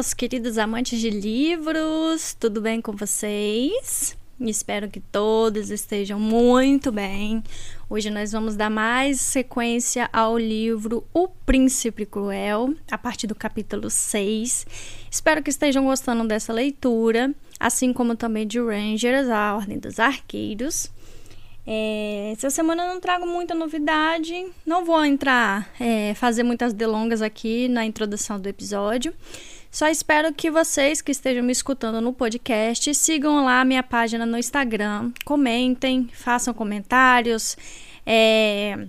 meus queridos amantes de livros, tudo bem com vocês? Espero que todos estejam muito bem. Hoje nós vamos dar mais sequência ao livro O Príncipe Cruel, a partir do capítulo 6. Espero que estejam gostando dessa leitura, assim como também de Rangers, a Ordem dos Arqueiros. É, essa semana eu não trago muita novidade, não vou entrar, é, fazer muitas delongas aqui na introdução do episódio. Só espero que vocês que estejam me escutando no podcast sigam lá minha página no Instagram, comentem, façam comentários. É,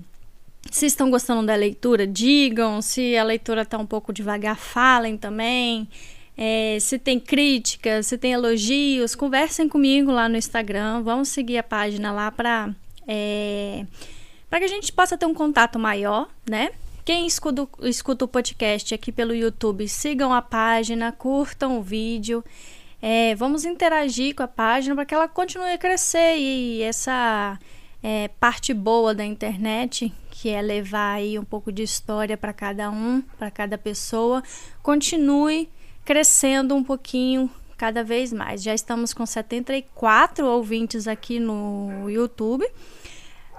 se estão gostando da leitura, digam. Se a leitura está um pouco devagar, falem também. É, se tem críticas, se tem elogios, conversem comigo lá no Instagram. Vamos seguir a página lá para é, para que a gente possa ter um contato maior, né? Quem escuta, escuta o podcast aqui pelo YouTube, sigam a página, curtam o vídeo. É, vamos interagir com a página para que ela continue a crescer e essa é, parte boa da internet, que é levar aí um pouco de história para cada um, para cada pessoa, continue crescendo um pouquinho cada vez mais. Já estamos com 74 ouvintes aqui no YouTube.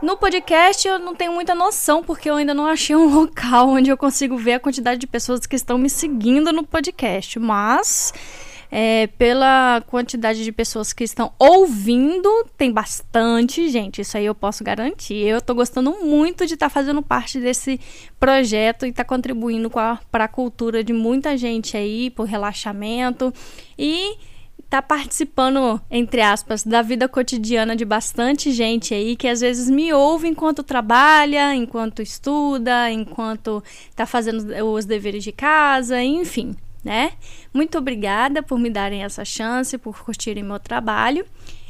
No podcast eu não tenho muita noção, porque eu ainda não achei um local onde eu consigo ver a quantidade de pessoas que estão me seguindo no podcast. Mas é, pela quantidade de pessoas que estão ouvindo, tem bastante gente. Isso aí eu posso garantir. Eu estou gostando muito de estar tá fazendo parte desse projeto e estar tá contribuindo para a cultura de muita gente aí, por relaxamento. E tá participando, entre aspas, da vida cotidiana de bastante gente aí que às vezes me ouve enquanto trabalha, enquanto estuda, enquanto tá fazendo os deveres de casa, enfim, né? Muito obrigada por me darem essa chance, por curtirem meu trabalho.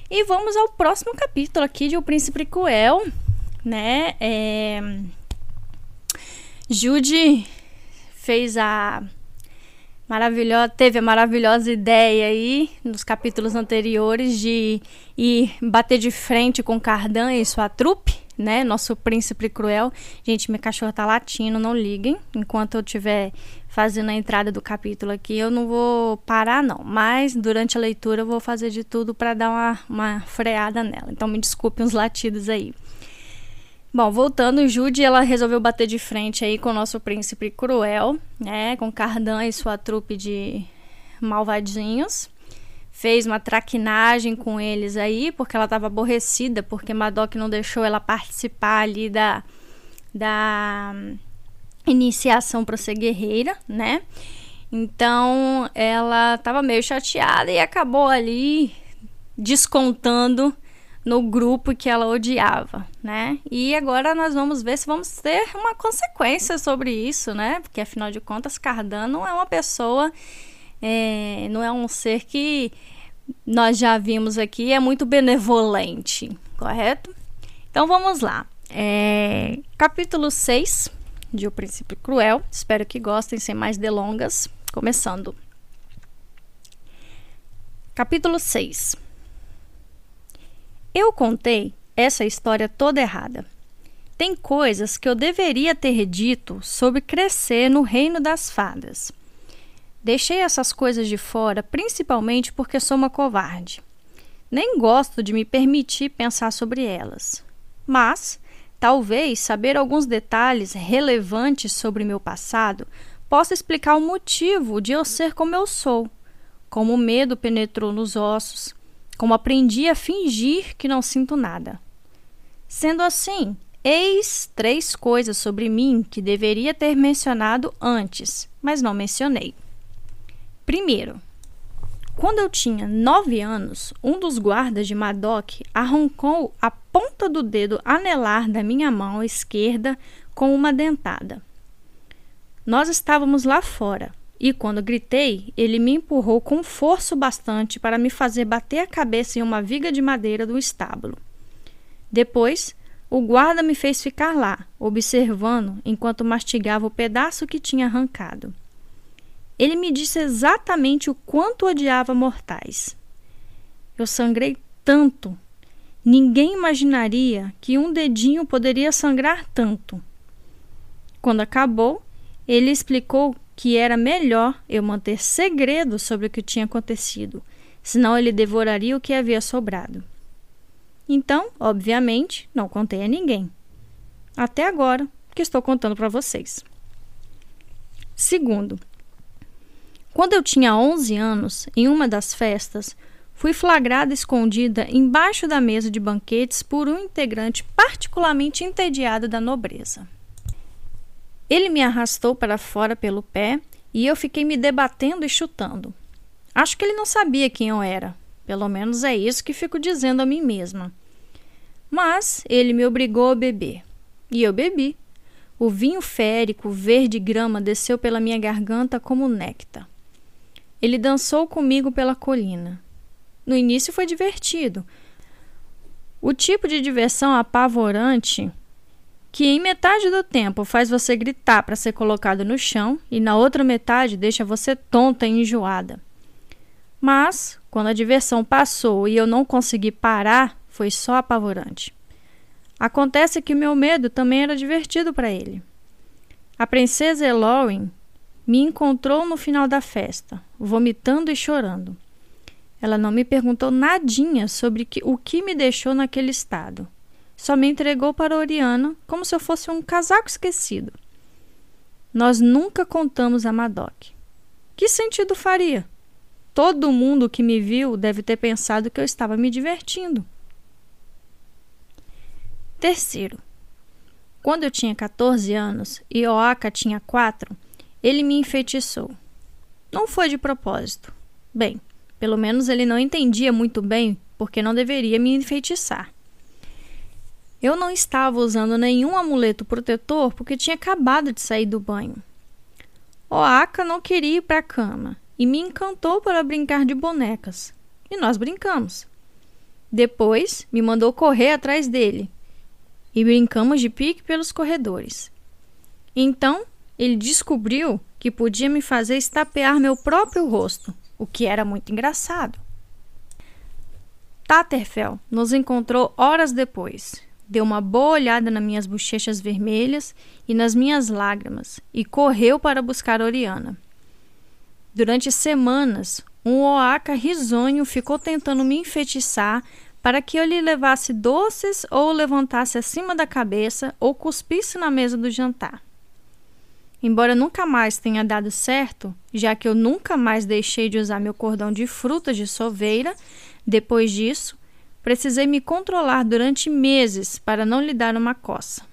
E vamos ao próximo capítulo aqui de O Príncipe Cruel, né? É... Jude fez a maravilhosa, teve a maravilhosa ideia aí nos capítulos anteriores de ir bater de frente com Cardan e sua trupe, né? Nosso príncipe cruel. Gente, minha cachorra tá latindo, não liguem. Enquanto eu estiver fazendo a entrada do capítulo aqui, eu não vou parar não, mas durante a leitura eu vou fazer de tudo para dar uma, uma freada nela. Então me desculpem os latidos aí. Bom, voltando, Jude, ela resolveu bater de frente aí com o nosso príncipe cruel, né, com Cardan e sua trupe de malvadinhos. Fez uma traquinagem com eles aí, porque ela estava aborrecida, porque Madoc não deixou ela participar ali da, da iniciação para ser guerreira, né? Então ela estava meio chateada e acabou ali descontando no grupo que ela odiava, né? E agora nós vamos ver se vamos ter uma consequência sobre isso, né? Porque afinal de contas, Cardano é uma pessoa, é, não é um ser que nós já vimos aqui, é muito benevolente, correto? Então vamos lá. É, capítulo 6 de O Príncipe Cruel. Espero que gostem, sem mais delongas. Começando. Capítulo 6 eu contei essa história toda errada. Tem coisas que eu deveria ter dito sobre crescer no reino das fadas. Deixei essas coisas de fora principalmente porque sou uma covarde. Nem gosto de me permitir pensar sobre elas. Mas, talvez saber alguns detalhes relevantes sobre meu passado possa explicar o motivo de eu ser como eu sou, como o medo penetrou nos ossos, como aprendi a fingir que não sinto nada. Sendo assim, eis três coisas sobre mim que deveria ter mencionado antes, mas não mencionei. Primeiro, quando eu tinha nove anos, um dos guardas de Madoc arrancou a ponta do dedo anelar da minha mão esquerda com uma dentada. Nós estávamos lá fora, e quando gritei, ele me empurrou com força bastante para me fazer bater a cabeça em uma viga de madeira do estábulo. Depois, o guarda me fez ficar lá, observando enquanto mastigava o pedaço que tinha arrancado. Ele me disse exatamente o quanto odiava mortais. Eu sangrei tanto. Ninguém imaginaria que um dedinho poderia sangrar tanto. Quando acabou, ele explicou que era melhor eu manter segredo sobre o que tinha acontecido, senão ele devoraria o que havia sobrado. Então, obviamente, não contei a ninguém. Até agora que estou contando para vocês. Segundo, quando eu tinha 11 anos, em uma das festas, fui flagrada escondida embaixo da mesa de banquetes por um integrante particularmente entediado da nobreza. Ele me arrastou para fora pelo pé e eu fiquei me debatendo e chutando. Acho que ele não sabia quem eu era. Pelo menos é isso que fico dizendo a mim mesma. Mas ele me obrigou a beber. E eu bebi. O vinho férico, verde grama, desceu pela minha garganta como néctar. Ele dançou comigo pela colina. No início foi divertido. O tipo de diversão apavorante que em metade do tempo faz você gritar para ser colocado no chão e na outra metade deixa você tonta e enjoada. Mas, quando a diversão passou e eu não consegui parar, foi só apavorante. Acontece que meu medo também era divertido para ele. A princesa Elowen me encontrou no final da festa, vomitando e chorando. Ela não me perguntou nadinha sobre o que me deixou naquele estado. Só me entregou para Oriana como se eu fosse um casaco esquecido. Nós nunca contamos a Madoc. Que sentido faria? Todo mundo que me viu deve ter pensado que eu estava me divertindo. Terceiro, quando eu tinha 14 anos e Oaka tinha 4, ele me enfeitiçou. Não foi de propósito. Bem, pelo menos ele não entendia muito bem porque não deveria me enfeitiçar. Eu não estava usando nenhum amuleto protetor porque tinha acabado de sair do banho. Oaka não queria ir para a cama e me encantou para brincar de bonecas. E nós brincamos. Depois me mandou correr atrás dele e brincamos de pique pelos corredores. Então ele descobriu que podia me fazer estapear meu próprio rosto, o que era muito engraçado. Tatterfell nos encontrou horas depois. Deu uma boa olhada nas minhas bochechas vermelhas e nas minhas lágrimas e correu para buscar Oriana. Durante semanas, um oaca risonho ficou tentando me enfeitiçar para que eu lhe levasse doces ou levantasse acima da cabeça ou cuspisse na mesa do jantar. Embora nunca mais tenha dado certo, já que eu nunca mais deixei de usar meu cordão de frutas de soveira, depois disso, precisei me controlar durante meses para não lhe dar uma coça.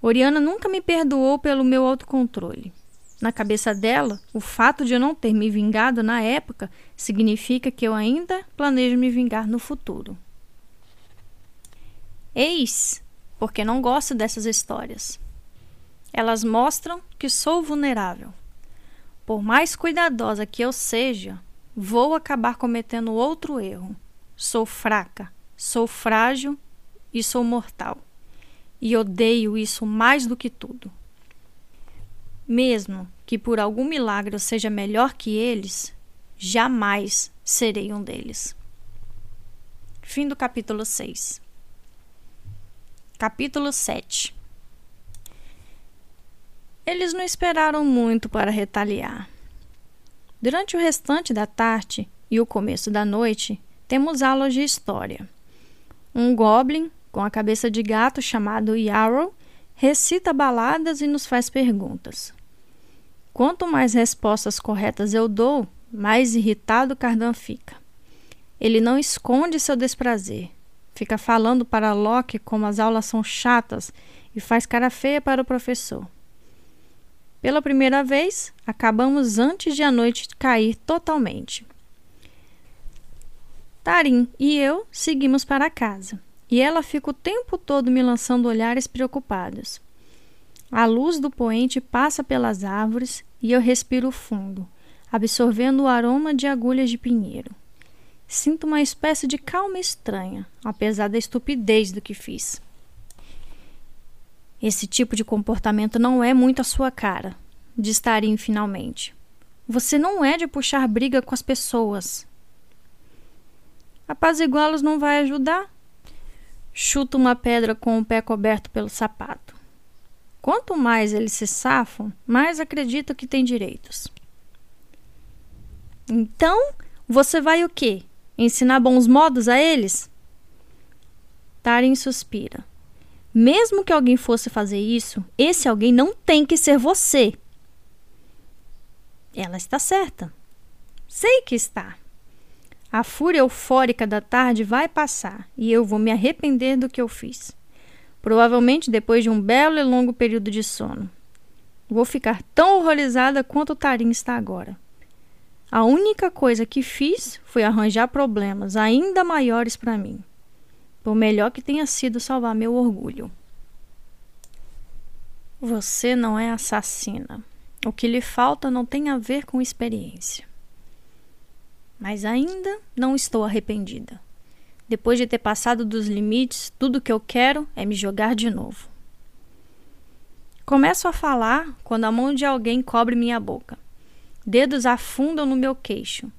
Oriana nunca me perdoou pelo meu autocontrole. Na cabeça dela, o fato de eu não ter me vingado na época significa que eu ainda planejo me vingar no futuro. Eis porque não gosto dessas histórias. Elas mostram que sou vulnerável. Por mais cuidadosa que eu seja, vou acabar cometendo outro erro. Sou fraca, sou frágil e sou mortal. E odeio isso mais do que tudo. Mesmo que por algum milagre eu seja melhor que eles, jamais serei um deles. Fim do capítulo 6. Capítulo 7 Eles não esperaram muito para retaliar. Durante o restante da tarde e o começo da noite, temos aulas de história. Um goblin com a cabeça de gato chamado Yarrow recita baladas e nos faz perguntas. Quanto mais respostas corretas eu dou, mais irritado Cardan fica. Ele não esconde seu desprazer. Fica falando para Locke como as aulas são chatas e faz cara feia para o professor. Pela primeira vez, acabamos antes de a noite cair totalmente. Tarim e eu seguimos para casa, e ela fica o tempo todo me lançando olhares preocupados. A luz do poente passa pelas árvores e eu respiro fundo, absorvendo o aroma de agulhas de pinheiro. Sinto uma espécie de calma estranha, apesar da estupidez do que fiz. Esse tipo de comportamento não é muito a sua cara, diz Tarim finalmente. Você não é de puxar briga com as pessoas. Apaziguá-los não vai ajudar? Chuta uma pedra com o pé coberto pelo sapato. quanto mais eles se safam, mais acredito que têm direitos. Então, você vai o quê? Ensinar bons modos a eles? Tarim suspira. Mesmo que alguém fosse fazer isso, esse alguém não tem que ser você. Ela está certa. Sei que está. A fúria eufórica da tarde vai passar e eu vou me arrepender do que eu fiz. Provavelmente depois de um belo e longo período de sono. Vou ficar tão horrorizada quanto o Tarim está agora. A única coisa que fiz foi arranjar problemas ainda maiores para mim por melhor que tenha sido salvar meu orgulho. Você não é assassina. O que lhe falta não tem a ver com experiência. Mas ainda não estou arrependida. Depois de ter passado dos limites, tudo que eu quero é me jogar de novo. Começo a falar quando a mão de alguém cobre minha boca. Dedos afundam no meu queixo.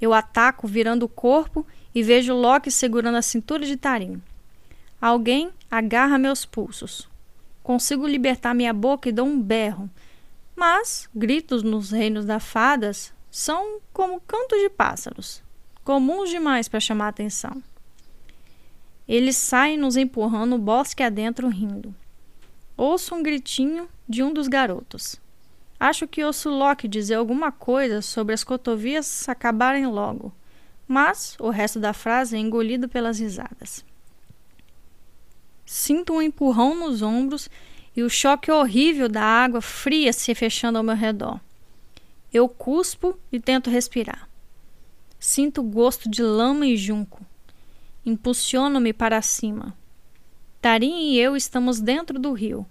Eu ataco virando o corpo e vejo Loki segurando a cintura de Tarim. Alguém agarra meus pulsos. Consigo libertar minha boca e dou um berro. Mas gritos nos reinos das fadas são como cantos de pássaros, comuns demais para chamar atenção. Eles saem nos empurrando o bosque adentro rindo. Ouço um gritinho de um dos garotos. Acho que ouço Loki dizer alguma coisa sobre as cotovias acabarem logo mas o resto da frase é engolido pelas risadas. Sinto um empurrão nos ombros e o choque horrível da água fria se fechando ao meu redor. Eu cuspo e tento respirar. Sinto o gosto de lama e junco. Impulsiono-me para cima. Tarim e eu estamos dentro do rio,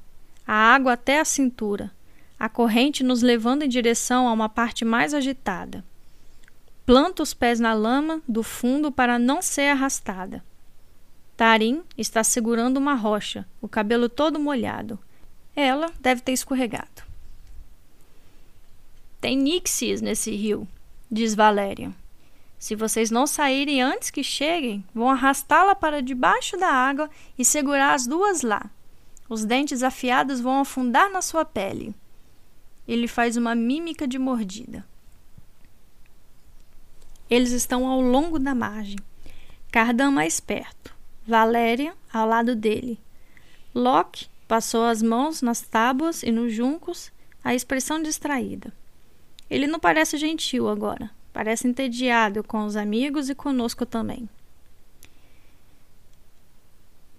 a água até a cintura, a corrente nos levando em direção a uma parte mais agitada. Planta os pés na lama do fundo para não ser arrastada. Tarim está segurando uma rocha, o cabelo todo molhado. Ela deve ter escorregado. Tem nixies nesse rio, diz Valéria. Se vocês não saírem antes que cheguem, vão arrastá-la para debaixo da água e segurar as duas lá. Os dentes afiados vão afundar na sua pele. Ele faz uma mímica de mordida. Eles estão ao longo da margem. Cardan mais perto. Valéria ao lado dele. Locke passou as mãos nas tábuas e nos juncos, a expressão distraída. Ele não parece gentil agora. Parece entediado com os amigos e conosco também.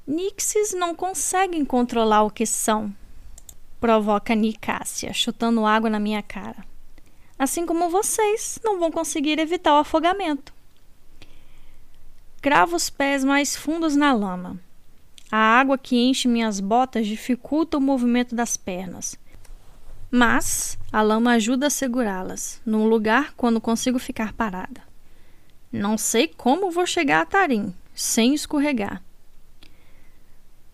Nixes não conseguem controlar o que são, provoca Nicásia, chutando água na minha cara assim como vocês não vão conseguir evitar o afogamento. Cravo os pés mais fundos na lama. A água que enche minhas botas dificulta o movimento das pernas. Mas a lama ajuda a segurá-las, num lugar quando consigo ficar parada. Não sei como vou chegar a Tarim, sem escorregar.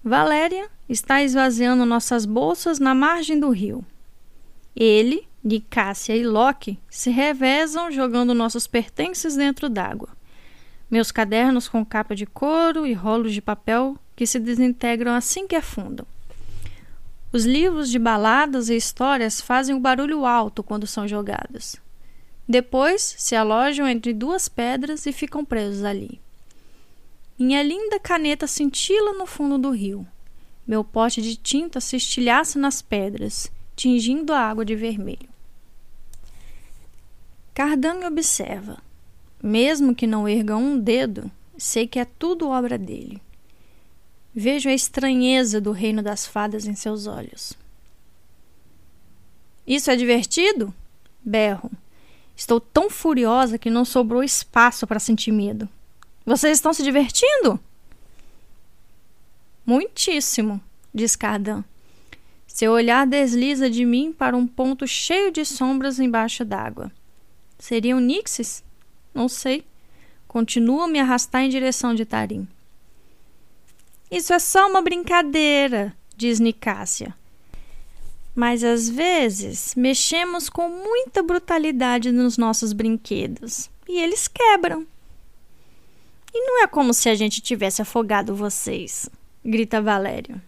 Valéria está esvaziando nossas bolsas na margem do rio. Ele de e Loki se revezam jogando nossos pertences dentro d'água. Meus cadernos com capa de couro e rolos de papel que se desintegram assim que afundam. Os livros de baladas e histórias fazem um barulho alto quando são jogados. Depois se alojam entre duas pedras e ficam presos ali. Minha linda caneta cintila no fundo do rio. Meu pote de tinta se estilhaça nas pedras, tingindo a água de vermelho. Cardan me observa. Mesmo que não erga um dedo, sei que é tudo obra dele. Vejo a estranheza do reino das fadas em seus olhos. Isso é divertido? Berro. Estou tão furiosa que não sobrou espaço para sentir medo. Vocês estão se divertindo? Muitíssimo, diz Cardan. Seu olhar desliza de mim para um ponto cheio de sombras embaixo d'água. Seriam Nixes? Não sei. Continuo a me arrastar em direção de Tarim. Isso é só uma brincadeira, diz Nicásia. Mas às vezes mexemos com muita brutalidade nos nossos brinquedos e eles quebram. E não é como se a gente tivesse afogado vocês, grita Valério.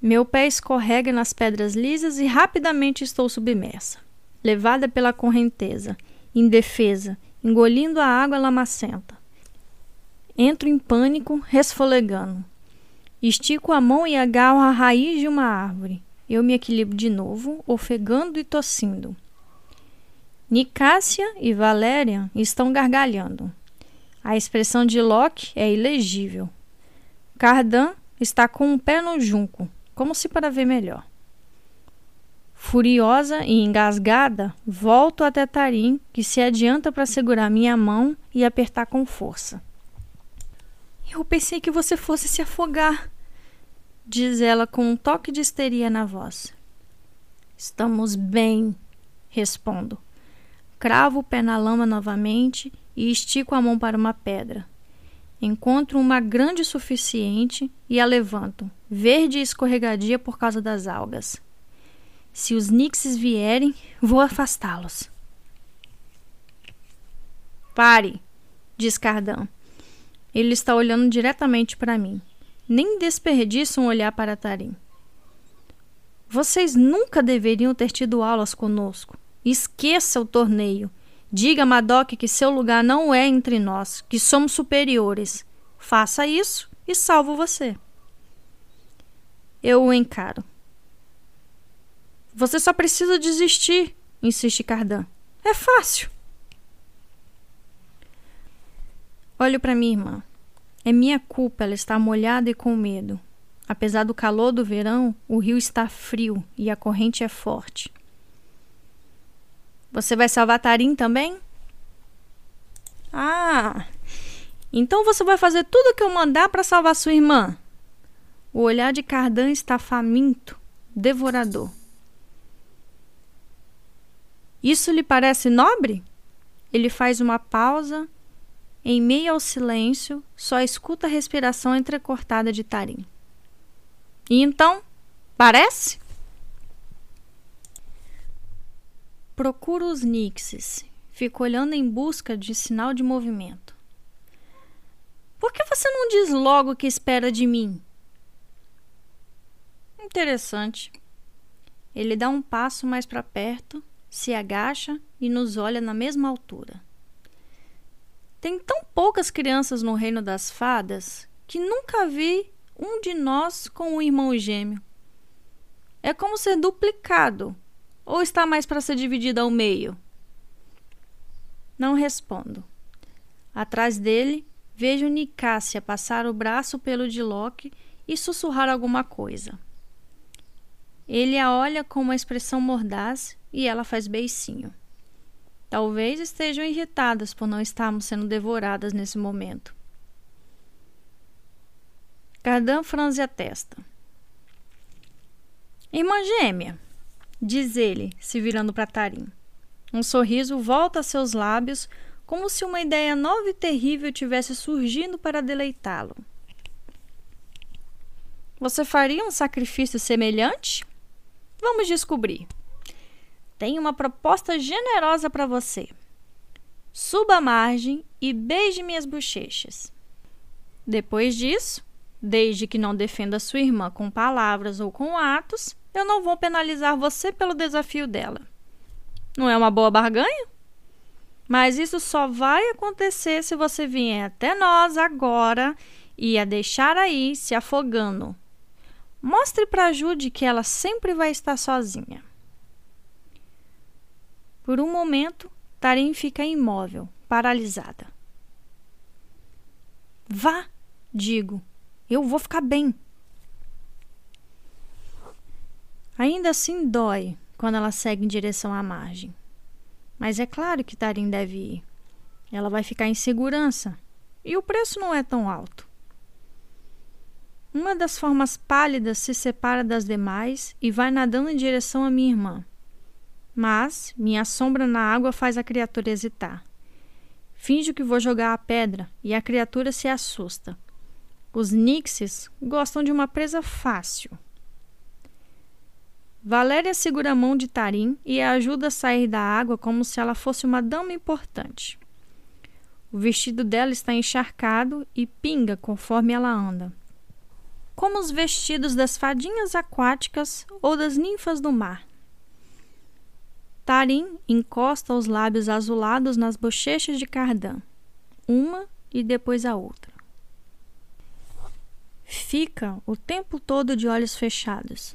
Meu pé escorrega nas pedras lisas e rapidamente estou submersa, levada pela correnteza, indefesa, engolindo a água lamacenta. Entro em pânico, resfolegando. Estico a mão e agarro a raiz de uma árvore. Eu me equilibro de novo, ofegando e tossindo. Nicásia e Valéria estão gargalhando. A expressão de Locke é ilegível. Cardan está com um pé no junco, como se para ver melhor. Furiosa e engasgada, volto até Tarim, que se adianta para segurar minha mão e apertar com força. Eu pensei que você fosse se afogar, diz ela com um toque de histeria na voz. Estamos bem, respondo. Cravo o pé na lama novamente e estico a mão para uma pedra. Encontro uma grande suficiente e a levanto, verde e escorregadia por causa das algas. Se os nixes vierem, vou afastá-los. Pare, diz Cardan. Ele está olhando diretamente para mim. Nem desperdiça um olhar para Tarim. Vocês nunca deveriam ter tido aulas conosco. Esqueça o torneio. Diga a Madoc que seu lugar não é entre nós, que somos superiores. Faça isso e salvo você. Eu o encaro. Você só precisa desistir, insiste Cardan. É fácil. Olho para minha irmã. É minha culpa ela estar molhada e com medo. Apesar do calor do verão, o rio está frio e a corrente é forte. Você vai salvar Tarim também? Ah, então você vai fazer tudo o que eu mandar para salvar sua irmã. O olhar de Cardan está faminto, devorador. Isso lhe parece nobre? Ele faz uma pausa em meio ao silêncio, só escuta a respiração entrecortada de Tarim. E então, parece? Procuro os nixes. Fico olhando em busca de sinal de movimento. Por que você não diz logo o que espera de mim? Interessante. Ele dá um passo mais para perto, se agacha e nos olha na mesma altura. Tem tão poucas crianças no reino das fadas que nunca vi um de nós com um irmão gêmeo. É como ser duplicado, ou está mais para ser dividido ao meio? Não respondo. Atrás dele, vejo Nicásia passar o braço pelo de Loki e sussurrar alguma coisa. Ele a olha com uma expressão mordaz e ela faz beicinho. Talvez estejam irritadas por não estarmos sendo devoradas nesse momento. Cardan franze a testa. Irmã gêmea, diz ele, se virando para Tarim. Um sorriso volta a seus lábios, como se uma ideia nova e terrível tivesse surgindo para deleitá-lo. Você faria um sacrifício semelhante? Vamos descobrir. Tenho uma proposta generosa para você. Suba a margem e beije minhas bochechas. Depois disso, desde que não defenda sua irmã com palavras ou com atos, eu não vou penalizar você pelo desafio dela. Não é uma boa barganha? Mas isso só vai acontecer se você vier até nós agora e a deixar aí se afogando. Mostre para Jude que ela sempre vai estar sozinha. Por um momento, Tarim fica imóvel, paralisada. Vá, digo, eu vou ficar bem. Ainda assim dói quando ela segue em direção à margem. Mas é claro que Tarim deve ir. Ela vai ficar em segurança e o preço não é tão alto. Uma das formas pálidas se separa das demais e vai nadando em direção à minha irmã. Mas minha sombra na água faz a criatura hesitar. Finjo que vou jogar a pedra e a criatura se assusta. Os nixes gostam de uma presa fácil. Valéria segura a mão de Tarim e a ajuda a sair da água como se ela fosse uma dama importante. O vestido dela está encharcado e pinga conforme ela anda. como os vestidos das fadinhas aquáticas ou das ninfas do mar. Tarim encosta os lábios azulados nas bochechas de Cardan, uma e depois a outra. Fica o tempo todo de olhos fechados,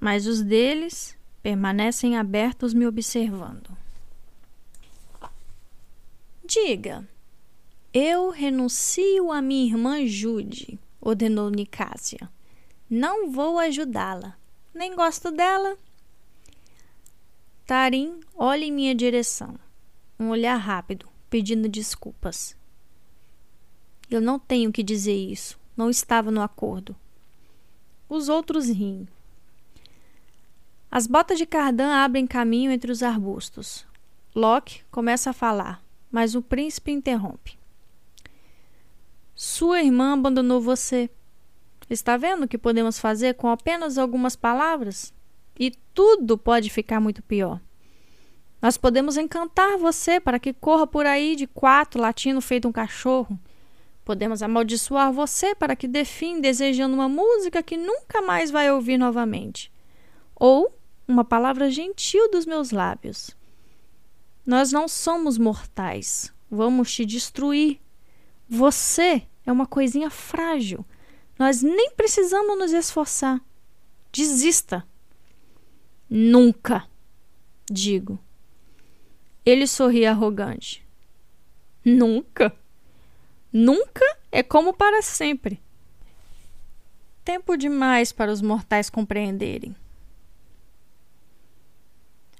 mas os deles permanecem abertos me observando. Diga, eu renuncio a minha irmã Jude, ordenou Nicásia. Não vou ajudá-la. Nem gosto dela. Tarim olha em minha direção. Um olhar rápido, pedindo desculpas. Eu não tenho que dizer isso. Não estava no acordo. Os outros riem. As botas de Cardan abrem caminho entre os arbustos. Locke começa a falar, mas o príncipe interrompe. Sua irmã abandonou você. Está vendo o que podemos fazer com apenas algumas palavras? E tudo pode ficar muito pior. Nós podemos encantar você para que corra por aí de quatro latindo feito um cachorro. Podemos amaldiçoar você para que dê fim desejando uma música que nunca mais vai ouvir novamente. Ou uma palavra gentil dos meus lábios. Nós não somos mortais. Vamos te destruir você é uma coisinha frágil. Nós nem precisamos nos esforçar. Desista. Nunca, digo. Ele sorri arrogante. Nunca? Nunca é como para sempre. Tempo demais para os mortais compreenderem.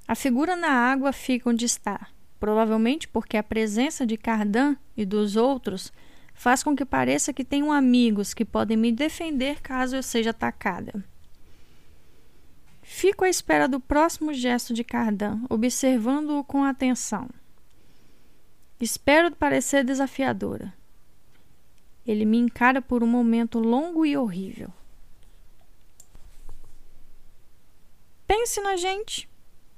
A figura na água fica onde está provavelmente porque a presença de Cardan e dos outros faz com que pareça que tenho amigos que podem me defender caso eu seja atacada. Fico à espera do próximo gesto de Cardan, observando-o com atenção. Espero parecer desafiadora. Ele me encara por um momento longo e horrível. Pense na gente,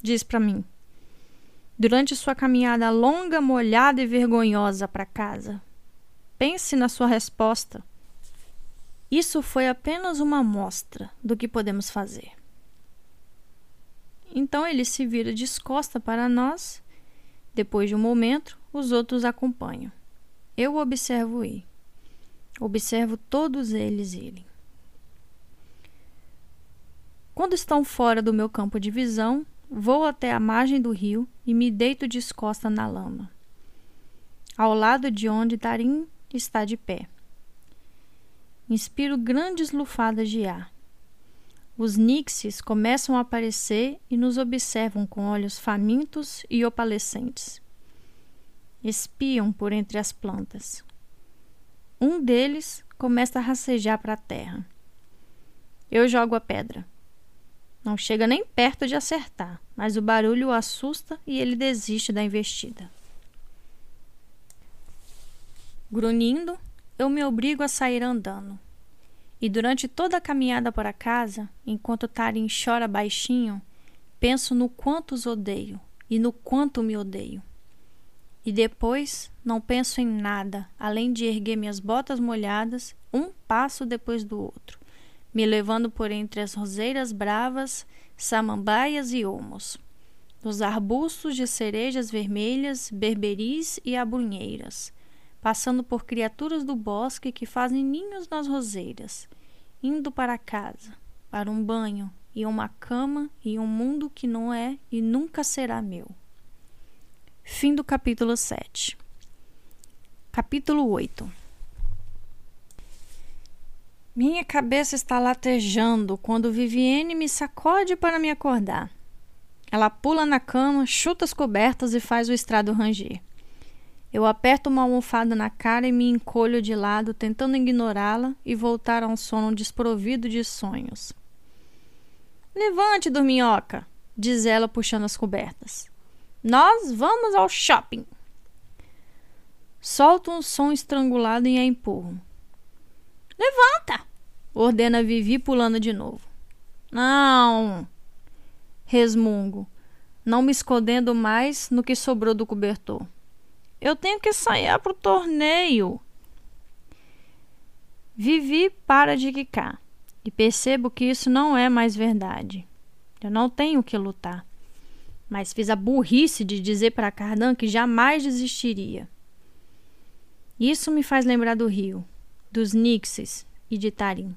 diz para mim durante sua caminhada longa, molhada e vergonhosa para casa. Pense na sua resposta. Isso foi apenas uma amostra do que podemos fazer. Então ele se vira descosta para nós. Depois de um momento, os outros acompanham. Eu observo ir. Observo todos eles irem. Quando estão fora do meu campo de visão, Vou até a margem do rio e me deito descosta na lama, ao lado de onde Tarim está de pé. Inspiro grandes lufadas de ar. Os nixes começam a aparecer e nos observam com olhos famintos e opalescentes. Espiam por entre as plantas. Um deles começa a rastejar para a terra. Eu jogo a pedra. Não chega nem perto de acertar, mas o barulho o assusta e ele desiste da investida. Grunhindo, eu me obrigo a sair andando. E durante toda a caminhada para casa, enquanto Tarim chora baixinho, penso no quanto os odeio e no quanto me odeio. E depois não penso em nada além de erguer minhas botas molhadas um passo depois do outro me levando por entre as roseiras bravas, samambaias e olmos, nos arbustos de cerejas vermelhas, berberis e abrunheiras, passando por criaturas do bosque que fazem ninhos nas roseiras, indo para casa, para um banho e uma cama e um mundo que não é e nunca será meu. Fim do capítulo 7. Capítulo 8 minha cabeça está latejando quando Vivienne me sacode para me acordar. Ela pula na cama, chuta as cobertas e faz o estrado ranger. Eu aperto uma almofada na cara e me encolho de lado, tentando ignorá-la e voltar a um sono desprovido de sonhos. Levante, dorminhoca, diz ela puxando as cobertas. Nós vamos ao shopping. Solto um som estrangulado e a empurro. Levanta! Ordena Vivi pulando de novo. Não! Resmungo, não me escondendo mais no que sobrou do cobertor. Eu tenho que sair pro torneio. Vivi para de quicar. e percebo que isso não é mais verdade. Eu não tenho que lutar. Mas fiz a burrice de dizer para Cardan que jamais desistiria. Isso me faz lembrar do rio, dos Nixes e de Tarim.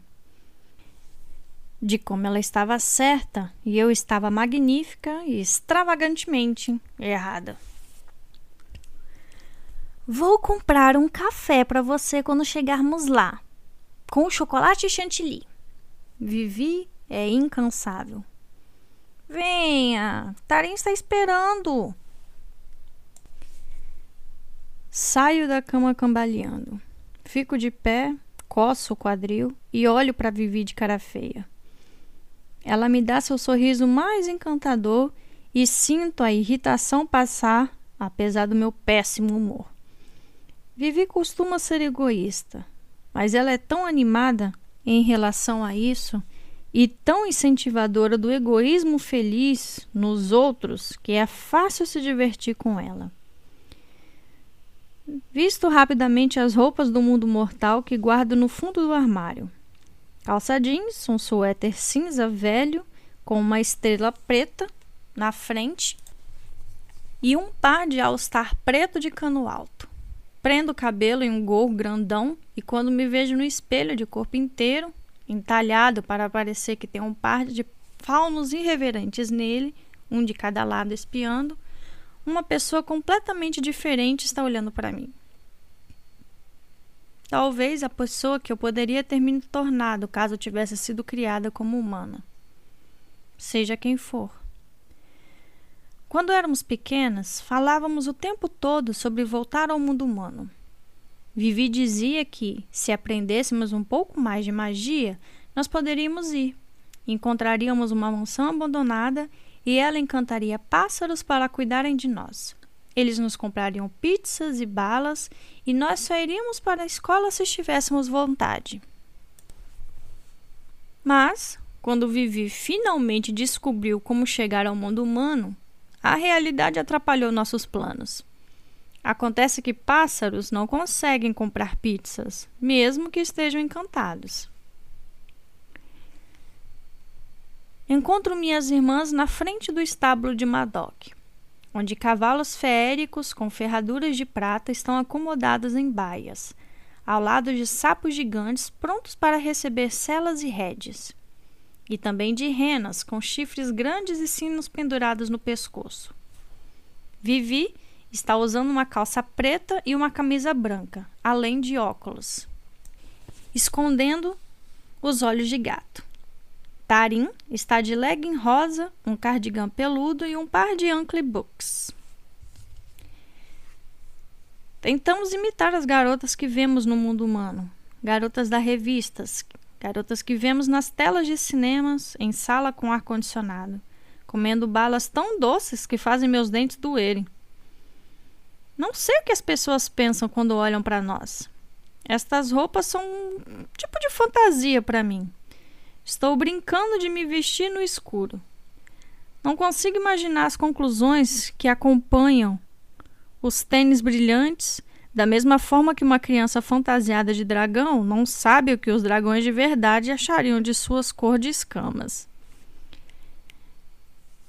De como ela estava certa e eu estava magnífica e extravagantemente errada. Vou comprar um café para você quando chegarmos lá, com chocolate chantilly. Vivi é incansável. Venha, Tarim está esperando. Saio da cama cambaleando. Fico de pé, coço o quadril e olho para Vivi de cara feia. Ela me dá seu sorriso mais encantador e sinto a irritação passar, apesar do meu péssimo humor. Vivi costuma ser egoísta, mas ela é tão animada em relação a isso e tão incentivadora do egoísmo feliz nos outros que é fácil se divertir com ela. Visto rapidamente as roupas do mundo mortal que guardo no fundo do armário. Calça jeans, um suéter cinza velho com uma estrela preta na frente e um par de all-star preto de cano alto. Prendo o cabelo em um gorro grandão e quando me vejo no espelho de corpo inteiro, entalhado para parecer que tem um par de faunos irreverentes nele, um de cada lado espiando, uma pessoa completamente diferente está olhando para mim. Talvez a pessoa que eu poderia ter me tornado caso tivesse sido criada como humana. Seja quem for. Quando éramos pequenas, falávamos o tempo todo sobre voltar ao mundo humano. Vivi dizia que, se aprendêssemos um pouco mais de magia, nós poderíamos ir. Encontraríamos uma mansão abandonada e ela encantaria pássaros para cuidarem de nós. Eles nos comprariam pizzas e balas e nós só iríamos para a escola se tivéssemos vontade. Mas, quando Vivi finalmente descobriu como chegar ao mundo humano, a realidade atrapalhou nossos planos. Acontece que pássaros não conseguem comprar pizzas, mesmo que estejam encantados. Encontro minhas irmãs na frente do estábulo de Madoc, onde cavalos feéricos com ferraduras de prata estão acomodados em baias, ao lado de sapos gigantes prontos para receber celas e redes e também de renas com chifres grandes e sinos pendurados no pescoço. Vivi está usando uma calça preta e uma camisa branca, além de óculos, escondendo os olhos de gato. Tarim está de legging rosa, um cardigan peludo e um par de ankle books. Tentamos imitar as garotas que vemos no mundo humano, garotas das revistas, Garotas que vemos nas telas de cinemas, em sala com ar-condicionado, comendo balas tão doces que fazem meus dentes doerem. Não sei o que as pessoas pensam quando olham para nós. Estas roupas são um tipo de fantasia para mim. Estou brincando de me vestir no escuro. Não consigo imaginar as conclusões que acompanham os tênis brilhantes da mesma forma que uma criança fantasiada de dragão não sabe o que os dragões de verdade achariam de suas cor de escamas.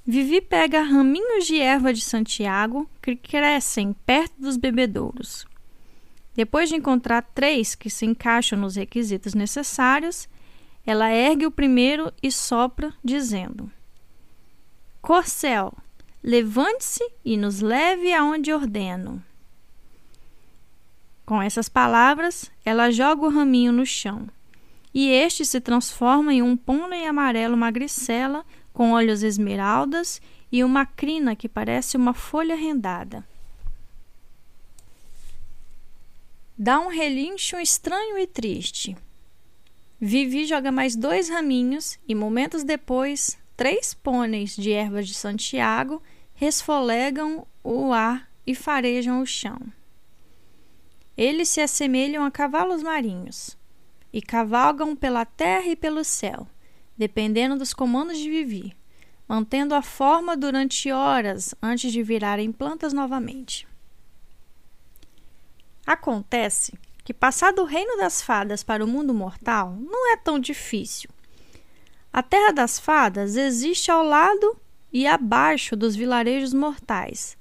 Vivi pega raminhos de erva de Santiago que crescem perto dos bebedouros. Depois de encontrar três que se encaixam nos requisitos necessários, ela ergue o primeiro e sopra, dizendo: Corcel, levante-se e nos leve aonde ordeno. Com essas palavras, ela joga o raminho no chão. E este se transforma em um pônei amarelo magricela com olhos esmeraldas e uma crina que parece uma folha rendada. Dá um relincho estranho e triste. Vivi joga mais dois raminhos e, momentos depois, três pôneis de ervas de Santiago resfolegam o ar e farejam o chão. Eles se assemelham a cavalos marinhos e cavalgam pela terra e pelo céu, dependendo dos comandos de Vivi, mantendo a forma durante horas antes de virarem plantas novamente. Acontece que passar do reino das fadas para o mundo mortal não é tão difícil. A Terra das Fadas existe ao lado e abaixo dos vilarejos mortais,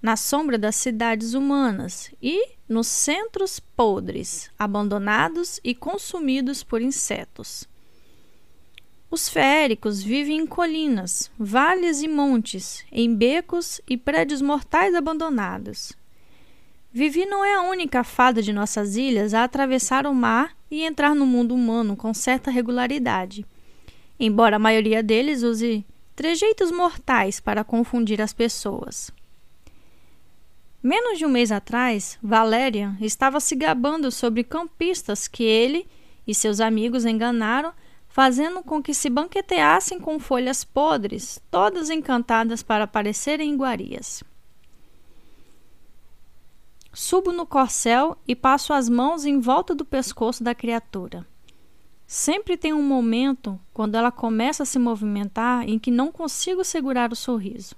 na sombra das cidades humanas e nos centros podres, abandonados e consumidos por insetos. Os féricos vivem em colinas, vales e montes, em becos e prédios mortais abandonados. Vivi não é a única fada de nossas ilhas a atravessar o mar e entrar no mundo humano com certa regularidade, embora a maioria deles use trejeitos mortais para confundir as pessoas. Menos de um mês atrás, Valéria estava se gabando sobre campistas que ele e seus amigos enganaram, fazendo com que se banqueteassem com folhas podres, todas encantadas para parecerem iguarias. Subo no corcel e passo as mãos em volta do pescoço da criatura. Sempre tem um momento, quando ela começa a se movimentar, em que não consigo segurar o sorriso.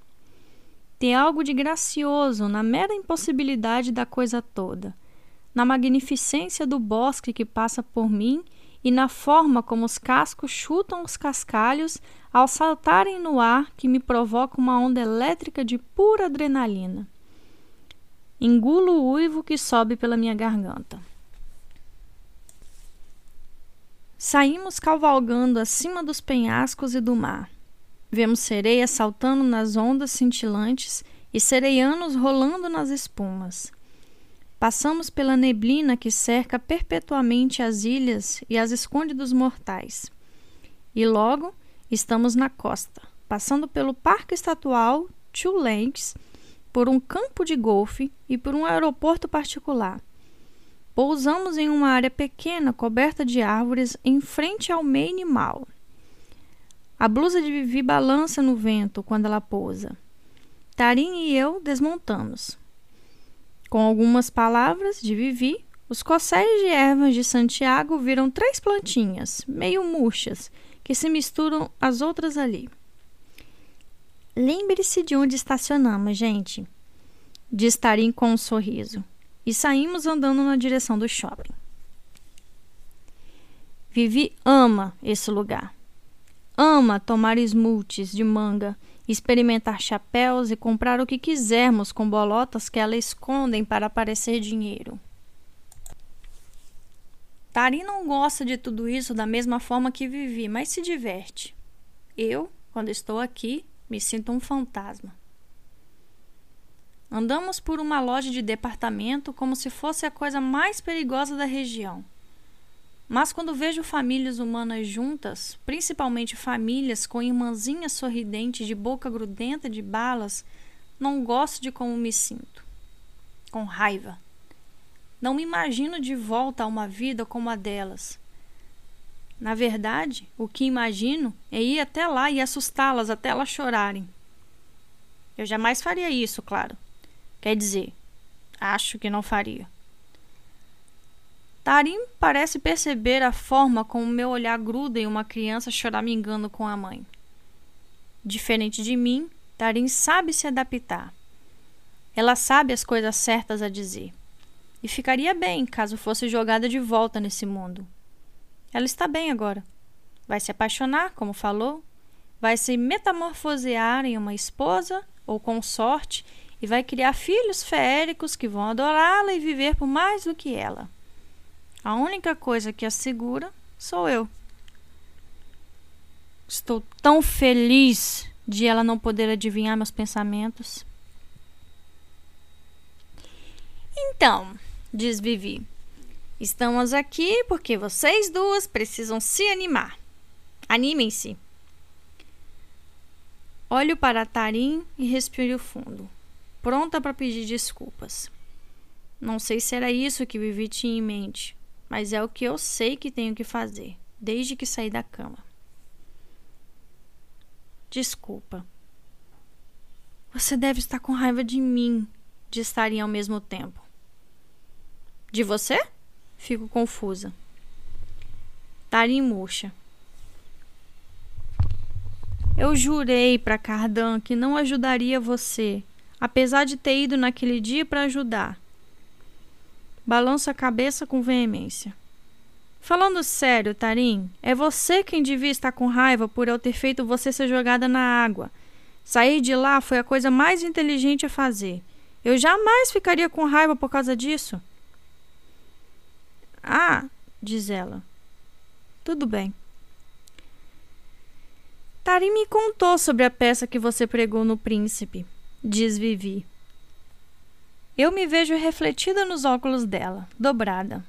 Tem algo de gracioso na mera impossibilidade da coisa toda, na magnificência do bosque que passa por mim e na forma como os cascos chutam os cascalhos ao saltarem no ar que me provoca uma onda elétrica de pura adrenalina. Engulo o uivo que sobe pela minha garganta. Saímos cavalgando acima dos penhascos e do mar. Vemos sereias saltando nas ondas cintilantes e sereianos rolando nas espumas. Passamos pela neblina que cerca perpetuamente as ilhas e as esconde dos mortais. E logo estamos na costa, passando pelo Parque Estatual Two Lakes, por um campo de golfe e por um aeroporto particular. Pousamos em uma área pequena coberta de árvores em frente ao Maine Mall. A blusa de Vivi balança no vento quando ela pousa. Tarim e eu desmontamos. Com algumas palavras de Vivi, os cosséis de ervas de Santiago viram três plantinhas, meio murchas, que se misturam às outras ali. Lembre-se de onde estacionamos, gente, diz Tarim com um sorriso e saímos andando na direção do shopping. Vivi ama esse lugar. Ama tomar smoothies de manga, experimentar chapéus e comprar o que quisermos com bolotas que ela escondem para parecer dinheiro. Tari não gosta de tudo isso da mesma forma que Vivi, mas se diverte. Eu, quando estou aqui, me sinto um fantasma. Andamos por uma loja de departamento como se fosse a coisa mais perigosa da região. Mas quando vejo famílias humanas juntas, principalmente famílias com irmãzinhas sorridentes de boca grudenta de balas, não gosto de como me sinto. Com raiva. Não me imagino de volta a uma vida como a delas. Na verdade, o que imagino é ir até lá e assustá-las até elas chorarem. Eu jamais faria isso, claro. Quer dizer, acho que não faria. Tarim parece perceber a forma como meu olhar gruda em uma criança choramingando com a mãe. Diferente de mim, Tarim sabe se adaptar. Ela sabe as coisas certas a dizer. E ficaria bem caso fosse jogada de volta nesse mundo. Ela está bem agora. Vai se apaixonar, como falou, vai se metamorfosear em uma esposa ou consorte e vai criar filhos feéricos que vão adorá-la e viver por mais do que ela. A única coisa que a segura sou eu. Estou tão feliz de ela não poder adivinhar meus pensamentos. Então, diz Vivi, estamos aqui porque vocês duas precisam se animar. Animem-se. Olho para Tarim e respiro fundo pronta para pedir desculpas. Não sei se era isso que Vivi tinha em mente, mas é o que eu sei que tenho que fazer, desde que saí da cama. Desculpa. Você deve estar com raiva de mim, de estarem ao mesmo tempo. De você? Fico confusa. Tarim murcha. Eu jurei para Cardan que não ajudaria você apesar de ter ido naquele dia para ajudar. Balança a cabeça com veemência. Falando sério, Tarim, é você quem devia estar com raiva por eu ter feito você ser jogada na água. Sair de lá foi a coisa mais inteligente a fazer. Eu jamais ficaria com raiva por causa disso. Ah, diz ela. Tudo bem. Tarim me contou sobre a peça que você pregou no Príncipe, diz Vivi. Eu me vejo refletida nos óculos dela, dobrada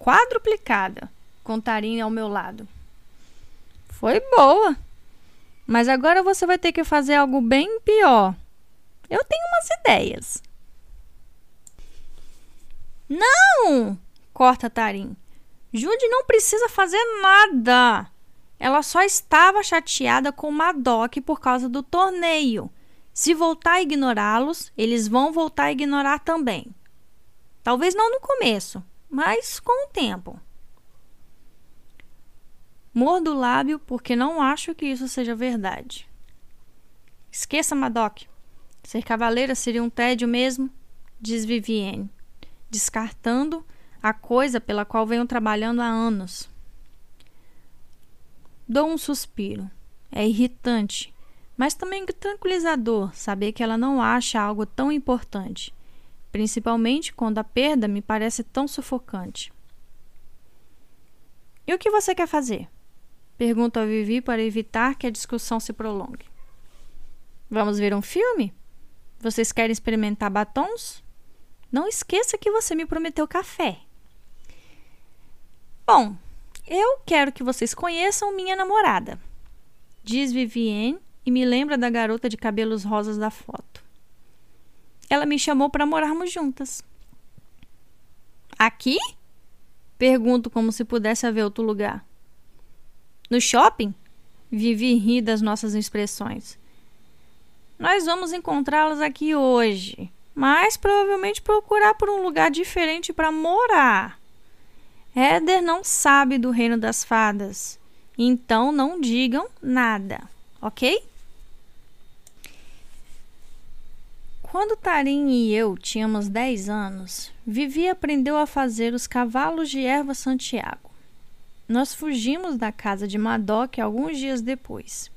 quadruplicada, com Tarim ao meu lado. Foi boa. Mas agora você vai ter que fazer algo bem pior. Eu tenho umas ideias. Não! Corta Tarim. Jude não precisa fazer nada. Ela só estava chateada com Madoc por causa do torneio. Se voltar a ignorá-los, eles vão voltar a ignorar também. Talvez não no começo, mas com o tempo. Mordo o lábio porque não acho que isso seja verdade. Esqueça, Madoc. Ser cavaleira seria um tédio mesmo, diz Vivienne, descartando a coisa pela qual venho trabalhando há anos. Dou um suspiro. É irritante, mas também tranquilizador saber que ela não acha algo tão importante principalmente quando a perda me parece tão sufocante. E o que você quer fazer? Pergunto a Vivi para evitar que a discussão se prolongue. Vamos ver um filme? Vocês querem experimentar batons? Não esqueça que você me prometeu café. Bom, eu quero que vocês conheçam minha namorada, diz Vivienne e me lembra da garota de cabelos rosas da foto ela me chamou para morarmos juntas. Aqui? Pergunto como se pudesse haver outro lugar. No shopping? Vivi ri das nossas expressões. Nós vamos encontrá-las aqui hoje, mas provavelmente procurar por um lugar diferente para morar. Éder não sabe do reino das fadas, então não digam nada, ok? Quando Tarim e eu tínhamos 10 anos, Vivi aprendeu a fazer os cavalos de erva Santiago. Nós fugimos da casa de Madoc alguns dias depois.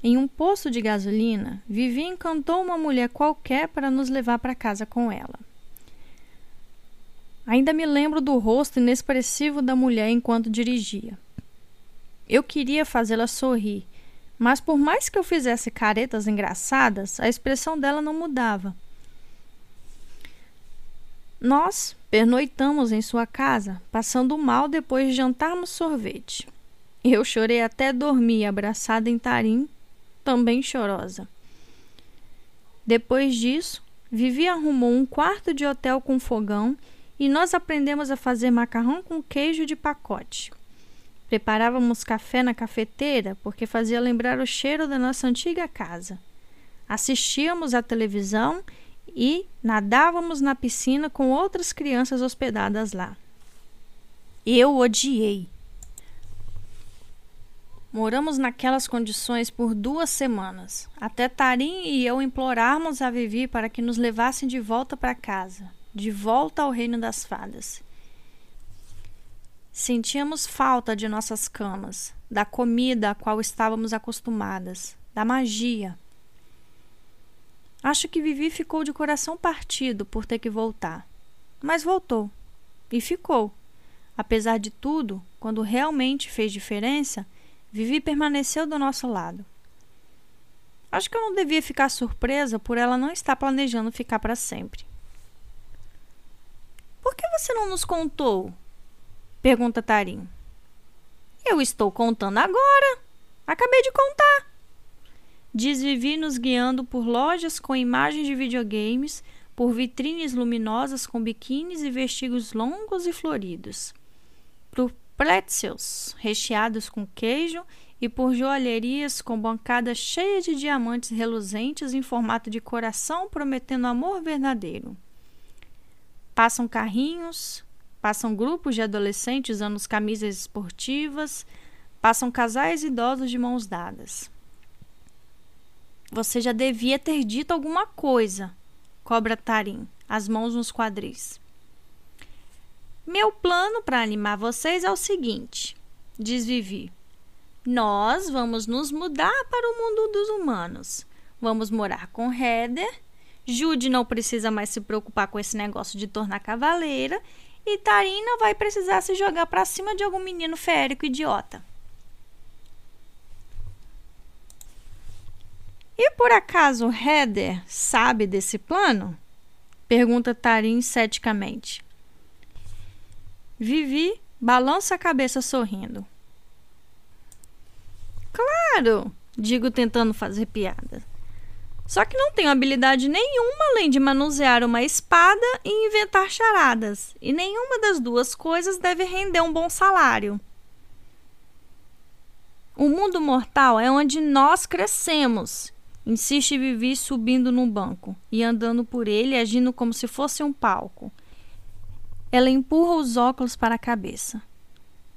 Em um poço de gasolina, Vivi encantou uma mulher qualquer para nos levar para casa com ela. Ainda me lembro do rosto inexpressivo da mulher enquanto dirigia. Eu queria fazê-la sorrir, mas por mais que eu fizesse caretas engraçadas, a expressão dela não mudava. Nós pernoitamos em sua casa, passando mal depois de jantarmos sorvete. Eu chorei até dormir, abraçada em Tarim, também chorosa. Depois disso, Vivi arrumou um quarto de hotel com fogão e nós aprendemos a fazer macarrão com queijo de pacote. Preparávamos café na cafeteira porque fazia lembrar o cheiro da nossa antiga casa. Assistíamos à televisão e nadávamos na piscina com outras crianças hospedadas lá. Eu odiei. Moramos naquelas condições por duas semanas, até Tarim e eu implorarmos a Vivi para que nos levassem de volta para casa, de volta ao reino das fadas. Sentíamos falta de nossas camas, da comida a qual estávamos acostumadas, da magia. Acho que Vivi ficou de coração partido por ter que voltar. Mas voltou. E ficou. Apesar de tudo, quando realmente fez diferença, Vivi permaneceu do nosso lado. Acho que eu não devia ficar surpresa por ela não estar planejando ficar para sempre. Por que você não nos contou? Pergunta Tarim. Eu estou contando agora. Acabei de contar. Diz Vivi nos guiando por lojas com imagens de videogames, por vitrines luminosas com biquínis e vestidos longos e floridos, por pretzels recheados com queijo e por joalherias com bancadas cheias de diamantes reluzentes em formato de coração prometendo amor verdadeiro. Passam carrinhos, Passam grupos de adolescentes usando camisas esportivas, passam casais idosos de mãos dadas. Você já devia ter dito alguma coisa, cobra Tarim, as mãos nos quadris. Meu plano para animar vocês é o seguinte, diz Vivi. Nós vamos nos mudar para o mundo dos humanos. Vamos morar com Heather. Jude não precisa mais se preocupar com esse negócio de tornar cavaleira. E Tarina vai precisar se jogar para cima de algum menino férico idiota. E por acaso Heather sabe desse plano? Pergunta Tarim ceticamente. Vivi balança a cabeça sorrindo. Claro, digo tentando fazer piada. Só que não tenho habilidade nenhuma além de manusear uma espada e inventar charadas, e nenhuma das duas coisas deve render um bom salário. O mundo mortal é onde nós crescemos, insiste Vivi subindo no banco e andando por ele, agindo como se fosse um palco. Ela empurra os óculos para a cabeça.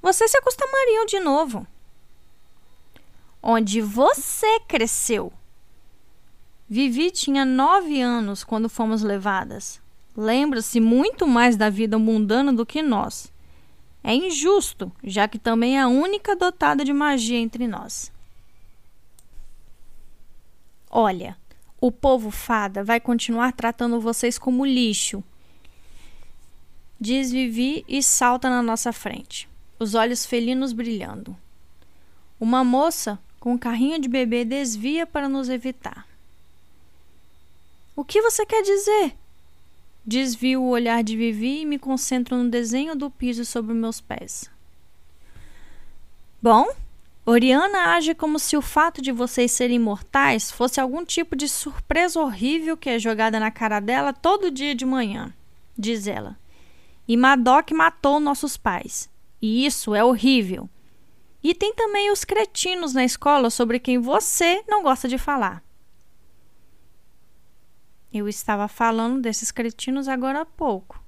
Vocês se acostumariam de novo. Onde você cresceu? Vivi tinha nove anos quando fomos levadas. Lembra-se muito mais da vida mundana do que nós. É injusto, já que também é a única dotada de magia entre nós. Olha, o povo fada vai continuar tratando vocês como lixo diz Vivi e salta na nossa frente, os olhos felinos brilhando. Uma moça com um carrinho de bebê desvia para nos evitar. O que você quer dizer? Desvio o olhar de Vivi e me concentro no desenho do piso sobre meus pés. Bom, Oriana age como se o fato de vocês serem imortais fosse algum tipo de surpresa horrível que é jogada na cara dela todo dia de manhã, diz ela. E Madoc matou nossos pais. E isso é horrível. E tem também os cretinos na escola sobre quem você não gosta de falar. Eu estava falando desses cretinos agora há pouco.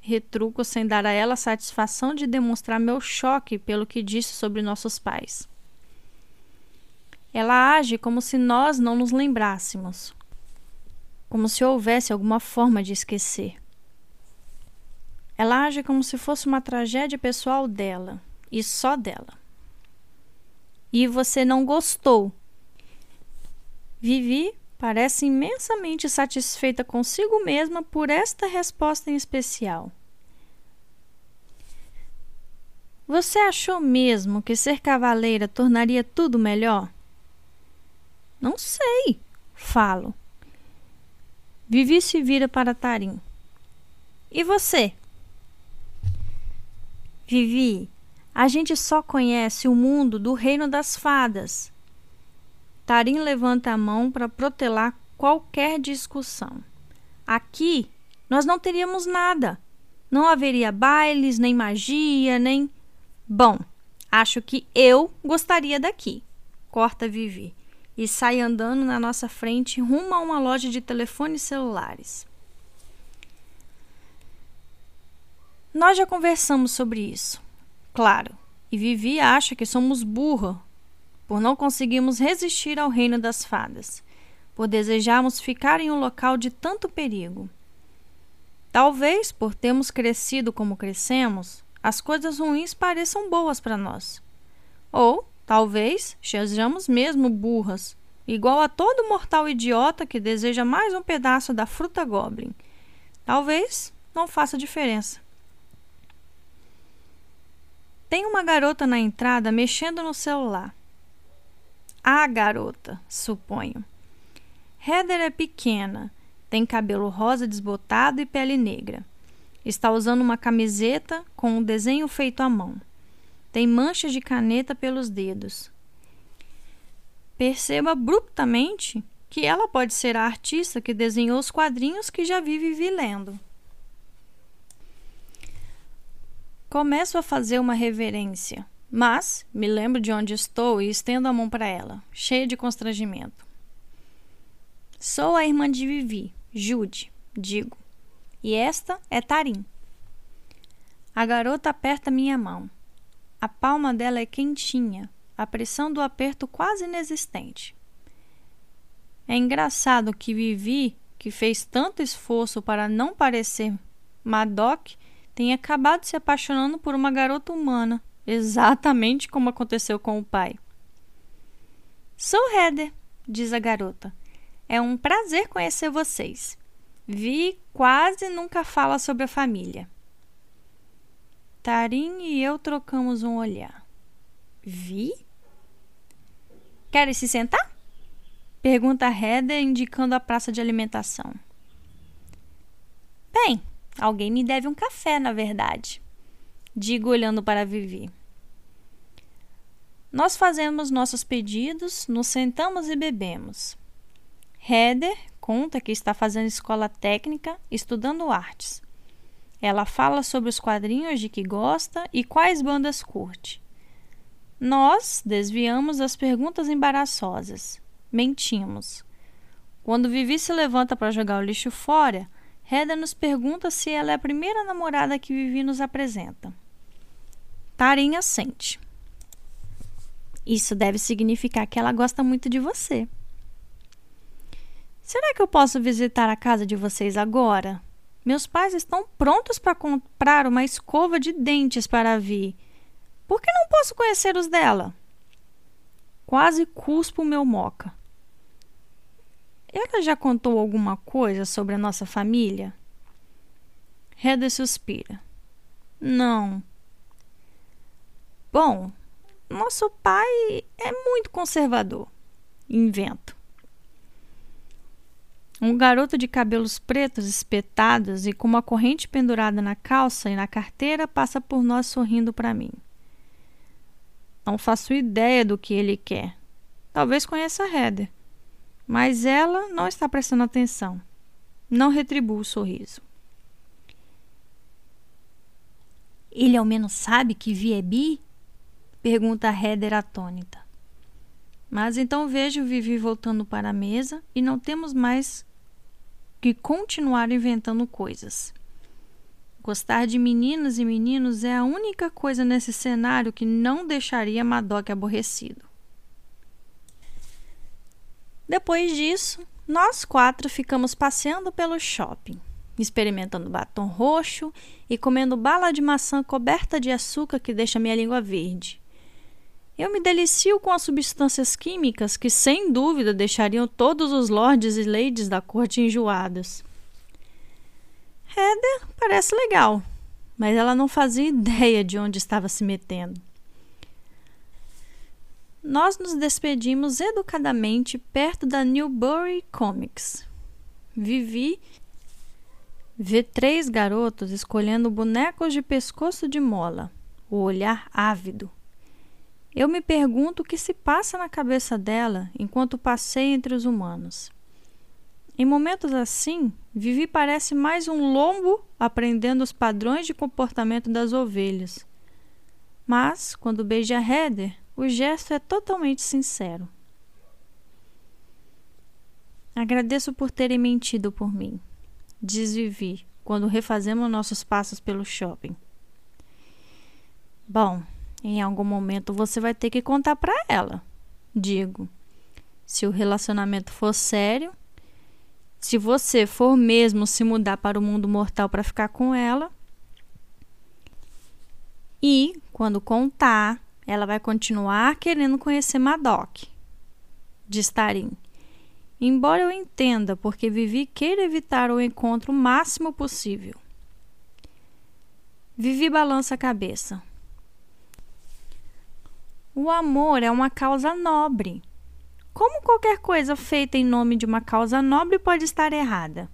Retruco sem dar a ela a satisfação de demonstrar meu choque pelo que disse sobre nossos pais. Ela age como se nós não nos lembrássemos, como se houvesse alguma forma de esquecer. Ela age como se fosse uma tragédia pessoal dela e só dela. E você não gostou. Vivi parece imensamente satisfeita consigo mesma por esta resposta em especial. Você achou mesmo que ser cavaleira tornaria tudo melhor? Não sei, falo. Vivi se vira para Tarim. E você? Vivi, a gente só conhece o mundo do reino das fadas. Tarim levanta a mão para protelar qualquer discussão. Aqui nós não teríamos nada. Não haveria bailes, nem magia, nem. Bom, acho que eu gostaria daqui. Corta Vivi e sai andando na nossa frente rumo a uma loja de telefones celulares. Nós já conversamos sobre isso, claro, e Vivi acha que somos burra por não conseguirmos resistir ao reino das fadas, por desejarmos ficar em um local de tanto perigo. Talvez por termos crescido como crescemos, as coisas ruins pareçam boas para nós. Ou talvez sejamos mesmo burras, igual a todo mortal idiota que deseja mais um pedaço da fruta goblin. Talvez não faça diferença. Tem uma garota na entrada mexendo no celular. A garota, suponho. Heather é pequena, tem cabelo rosa desbotado e pele negra. Está usando uma camiseta com um desenho feito à mão. Tem manchas de caneta pelos dedos. Perceba abruptamente que ela pode ser a artista que desenhou os quadrinhos que já vive lendo. Começo a fazer uma reverência, mas me lembro de onde estou e estendo a mão para ela, cheia de constrangimento. Sou a irmã de Vivi, Jude, digo, e esta é Tarim. A garota aperta minha mão. A palma dela é quentinha, a pressão do aperto quase inexistente. É engraçado que Vivi, que fez tanto esforço para não parecer Madoc, tenha acabado se apaixonando por uma garota humana, exatamente como aconteceu com o pai. Sou Heather, diz a garota. É um prazer conhecer vocês. Vi quase nunca fala sobre a família. Tarim e eu trocamos um olhar. Vi? Querem se sentar? Pergunta Heather, indicando a praça de alimentação. Bem, alguém me deve um café, na verdade. Digo olhando para Vivi. Nós fazemos nossos pedidos, nos sentamos e bebemos. Heather conta que está fazendo escola técnica, estudando artes. Ela fala sobre os quadrinhos de que gosta e quais bandas curte. Nós desviamos as perguntas embaraçosas. Mentimos. Quando Vivi se levanta para jogar o lixo fora, Heather nos pergunta se ela é a primeira namorada que Vivi nos apresenta. Tarinha sente. Isso deve significar que ela gosta muito de você. Será que eu posso visitar a casa de vocês agora? Meus pais estão prontos para comprar uma escova de dentes para vir por que não posso conhecer os dela? Quase cuspo meu moca. Ela já contou alguma coisa sobre a nossa família? Heather suspira. Não. Bom, nosso pai é muito conservador. Invento. Um garoto de cabelos pretos espetados e com uma corrente pendurada na calça e na carteira passa por nós sorrindo para mim. Não faço ideia do que ele quer. Talvez conheça a Heather. Mas ela não está prestando atenção. Não retribua o sorriso. Ele ao menos sabe que Vi é bi? Pergunta Heather atônita. Mas então vejo Vivi voltando para a mesa e não temos mais que continuar inventando coisas. Gostar de meninas e meninos é a única coisa nesse cenário que não deixaria Madoc aborrecido. Depois disso, nós quatro ficamos passeando pelo shopping, experimentando batom roxo e comendo bala de maçã coberta de açúcar que deixa minha língua verde. Eu me delicio com as substâncias químicas que, sem dúvida, deixariam todos os lords e ladies da corte enjoados. Heather parece legal, mas ela não fazia ideia de onde estava se metendo. Nós nos despedimos educadamente perto da Newbury Comics. Vivi vê três garotos escolhendo bonecos de pescoço de mola, o olhar ávido. Eu me pergunto o que se passa na cabeça dela enquanto passei entre os humanos. Em momentos assim, Vivi parece mais um lombo aprendendo os padrões de comportamento das ovelhas. Mas, quando beija Heather, o gesto é totalmente sincero. Agradeço por terem mentido por mim, diz Vivi, quando refazemos nossos passos pelo shopping. Bom, em algum momento você vai ter que contar para ela, digo. Se o relacionamento for sério, se você for mesmo se mudar para o mundo mortal para ficar com ela, e quando contar, ela vai continuar querendo conhecer Madoc, diz Tarim. Embora eu entenda porque Vivi queira evitar o encontro o máximo possível. Vivi balança a cabeça. O amor é uma causa nobre. Como qualquer coisa feita em nome de uma causa nobre pode estar errada?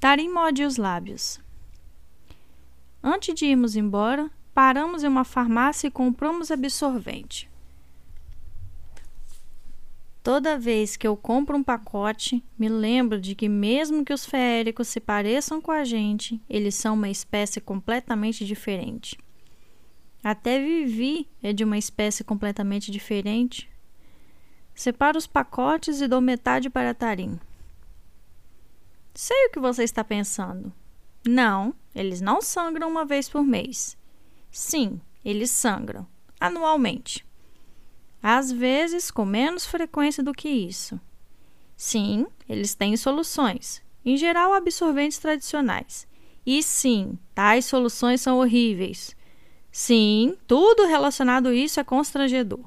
Tarim morde os lábios. Antes de irmos embora, paramos em uma farmácia e compramos absorvente. Toda vez que eu compro um pacote, me lembro de que, mesmo que os feéricos se pareçam com a gente, eles são uma espécie completamente diferente. Até Vivi é de uma espécie completamente diferente, Separo os pacotes e dou metade para Tarim. Sei o que você está pensando. Não, eles não sangram uma vez por mês. Sim, eles sangram, anualmente. Às vezes com menos frequência do que isso. Sim, eles têm soluções, em geral absorventes tradicionais, E sim, tais soluções são horríveis. Sim, tudo relacionado a isso é constrangedor.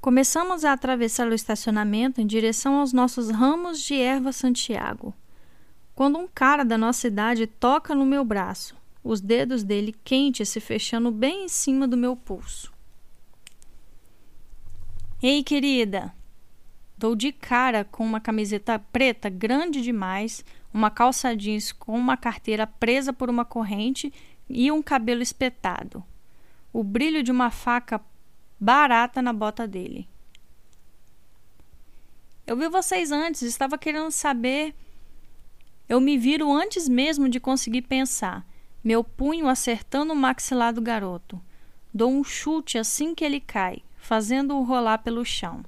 Começamos a atravessar o estacionamento em direção aos nossos ramos de erva Santiago. Quando um cara da nossa idade toca no meu braço, os dedos dele quentes se fechando bem em cima do meu pulso. Ei, querida! Dou de cara com uma camiseta preta grande demais, uma calça jeans com uma carteira presa por uma corrente e um cabelo espetado. O brilho de uma faca barata na bota dele. Eu vi vocês antes, estava querendo saber. Eu me viro antes mesmo de conseguir pensar, meu punho acertando o maxilar do garoto. Dou um chute assim que ele cai, fazendo-o rolar pelo chão.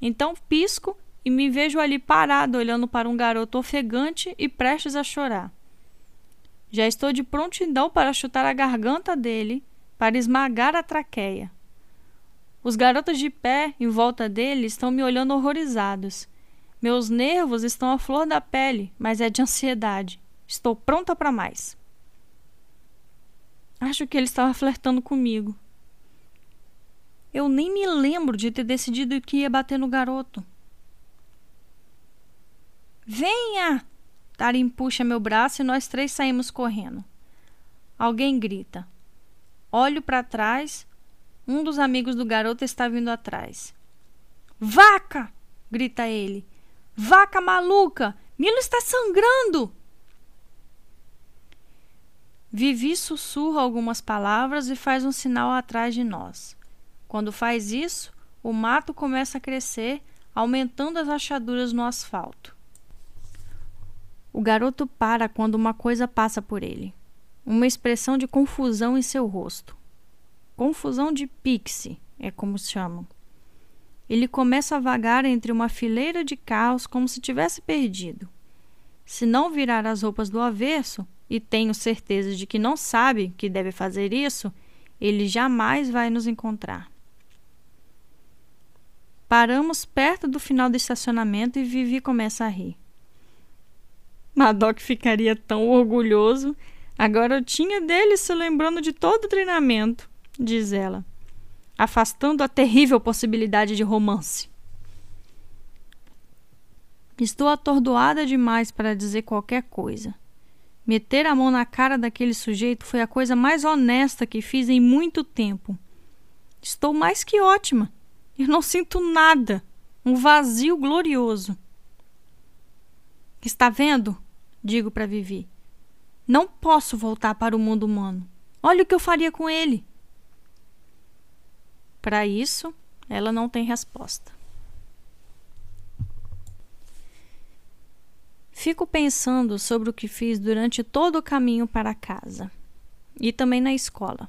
Então pisco e me vejo ali parado olhando para um garoto ofegante e prestes a chorar. Já estou de prontidão para chutar a garganta dele, para esmagar a traqueia. Os garotos de pé em volta dele estão me olhando horrorizados. Meus nervos estão à flor da pele, mas é de ansiedade. Estou pronta para mais. Acho que ele estava flertando comigo. Eu nem me lembro de ter decidido que ia bater no garoto. Venha! Tarim puxa meu braço e nós três saímos correndo. Alguém grita. Olho para trás. Um dos amigos do garoto está vindo atrás. Vaca! grita ele. Vaca maluca! Milo está sangrando! Vivi sussurra algumas palavras e faz um sinal atrás de nós. Quando faz isso, o mato começa a crescer, aumentando as rachaduras no asfalto. O garoto para quando uma coisa passa por ele. Uma expressão de confusão em seu rosto. Confusão de pixie, é como chamam. Ele começa a vagar entre uma fileira de carros como se tivesse perdido. Se não virar as roupas do avesso, e tenho certeza de que não sabe que deve fazer isso, ele jamais vai nos encontrar. Paramos perto do final do estacionamento e Vivi começa a rir. Madoc ficaria tão orgulhoso. Agora eu tinha dele se lembrando de todo o treinamento, diz ela, afastando a terrível possibilidade de romance. Estou atordoada demais para dizer qualquer coisa. Meter a mão na cara daquele sujeito foi a coisa mais honesta que fiz em muito tempo. Estou mais que ótima. Eu não sinto nada. Um vazio glorioso. Está vendo? Digo para Vivi. Não posso voltar para o mundo humano. Olha o que eu faria com ele. Para isso, ela não tem resposta. Fico pensando sobre o que fiz durante todo o caminho para casa e também na escola.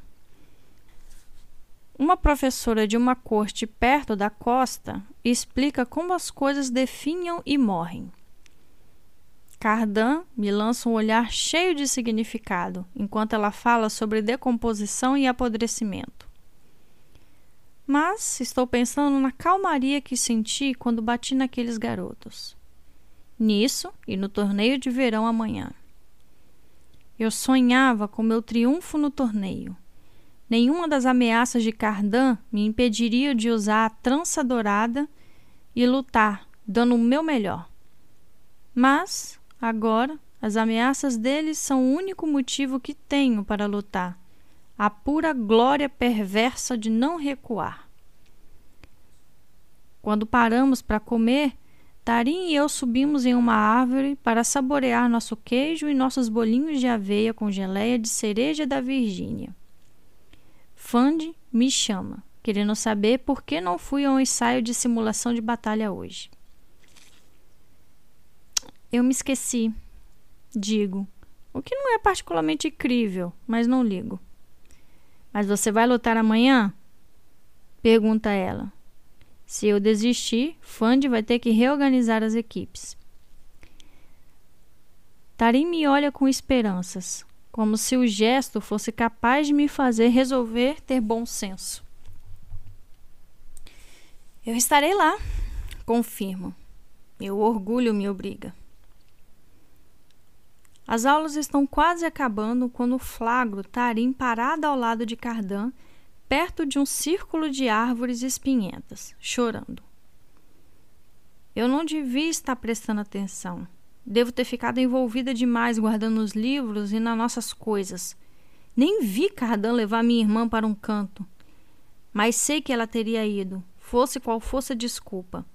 Uma professora de uma corte perto da costa explica como as coisas definham e morrem. Cardan me lança um olhar cheio de significado enquanto ela fala sobre decomposição e apodrecimento. Mas estou pensando na calmaria que senti quando bati naqueles garotos. Nisso e no torneio de verão amanhã. Eu sonhava com meu triunfo no torneio. Nenhuma das ameaças de Cardan me impediria de usar a trança dourada e lutar, dando o meu melhor. Mas Agora, as ameaças deles são o único motivo que tenho para lutar a pura glória perversa de não recuar. Quando paramos para comer, Tarim e eu subimos em uma árvore para saborear nosso queijo e nossos bolinhos de aveia com geleia de cereja da Virgínia. Fande me chama, querendo saber por que não fui a um ensaio de simulação de batalha hoje. Eu me esqueci. Digo. O que não é particularmente incrível, mas não ligo. Mas você vai lutar amanhã? Pergunta ela. Se eu desistir, Fande vai ter que reorganizar as equipes. Tarim me olha com esperanças, como se o gesto fosse capaz de me fazer resolver ter bom senso. Eu estarei lá, confirmo. Meu orgulho me obriga. As aulas estão quase acabando quando flagro Tarim parada ao lado de Cardan, perto de um círculo de árvores espinhentas, chorando. Eu não devia estar prestando atenção. Devo ter ficado envolvida demais guardando os livros e nas nossas coisas. Nem vi Cardan levar minha irmã para um canto. Mas sei que ela teria ido, fosse qual fosse a desculpa.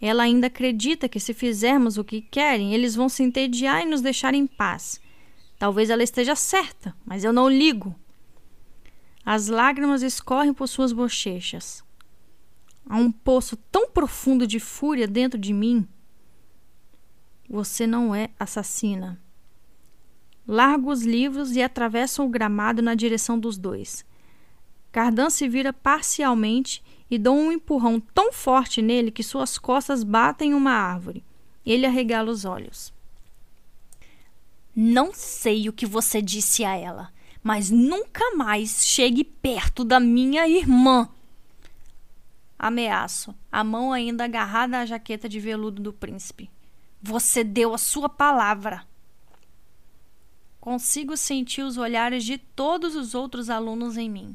Ela ainda acredita que se fizermos o que querem, eles vão se entediar e nos deixar em paz. Talvez ela esteja certa, mas eu não ligo. As lágrimas escorrem por suas bochechas. Há um poço tão profundo de fúria dentro de mim. Você não é assassina. Largo os livros e atravessam o gramado na direção dos dois. Cardan se vira parcialmente e dou um empurrão tão forte nele que suas costas batem em uma árvore. Ele arregala os olhos. Não sei o que você disse a ela, mas nunca mais chegue perto da minha irmã. Ameaço, a mão ainda agarrada à jaqueta de veludo do príncipe. Você deu a sua palavra. Consigo sentir os olhares de todos os outros alunos em mim.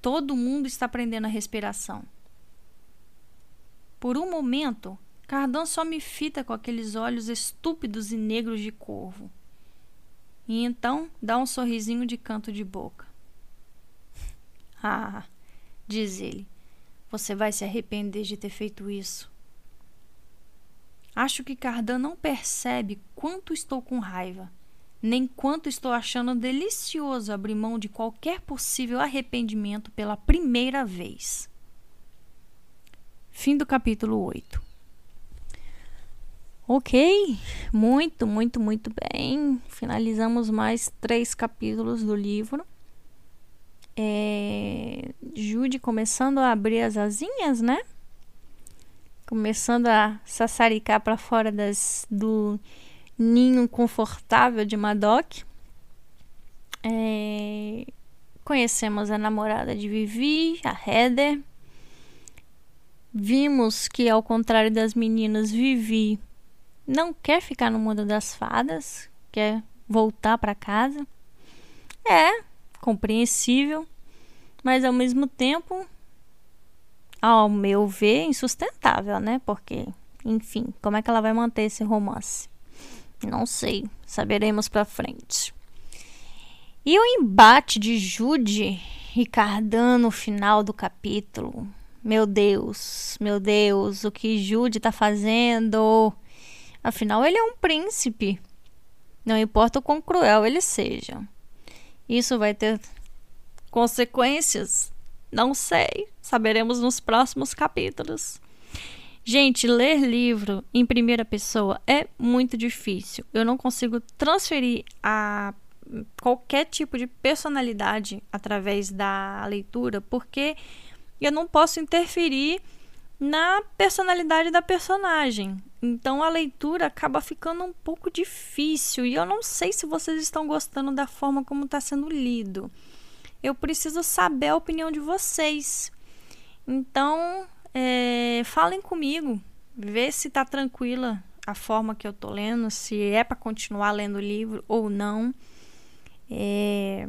Todo mundo está prendendo a respiração. Por um momento, Cardan só me fita com aqueles olhos estúpidos e negros de corvo. E então dá um sorrisinho de canto de boca. Ah, diz ele, você vai se arrepender de ter feito isso. Acho que Cardan não percebe quanto estou com raiva nem quanto estou achando delicioso abrir mão de qualquer possível arrependimento pela primeira vez. Fim do capítulo 8. Ok, muito, muito, muito bem. Finalizamos mais três capítulos do livro. É, Jude começando a abrir as asinhas, né? Começando a sassaricar para fora das, do ninho confortável de Madoc. É, conhecemos a namorada de Vivi, a Heather. Vimos que, ao contrário das meninas, Vivi não quer ficar no mundo das fadas, quer voltar para casa. É compreensível, mas ao mesmo tempo, ao meu ver, insustentável, né? Porque, enfim, como é que ela vai manter esse romance? Não sei, saberemos para frente. E o embate de Jude e Cardan no final do capítulo. Meu Deus, meu Deus, o que Jude tá fazendo? Afinal, ele é um príncipe. Não importa o quão cruel ele seja. Isso vai ter consequências? Não sei. Saberemos nos próximos capítulos. Gente, ler livro em primeira pessoa é muito difícil. Eu não consigo transferir a qualquer tipo de personalidade através da leitura, porque eu não posso interferir na personalidade da personagem. Então a leitura acaba ficando um pouco difícil e eu não sei se vocês estão gostando da forma como está sendo lido. Eu preciso saber a opinião de vocês. Então, é, falem comigo, vê se tá tranquila a forma que eu tô lendo, se é para continuar lendo o livro ou não. É,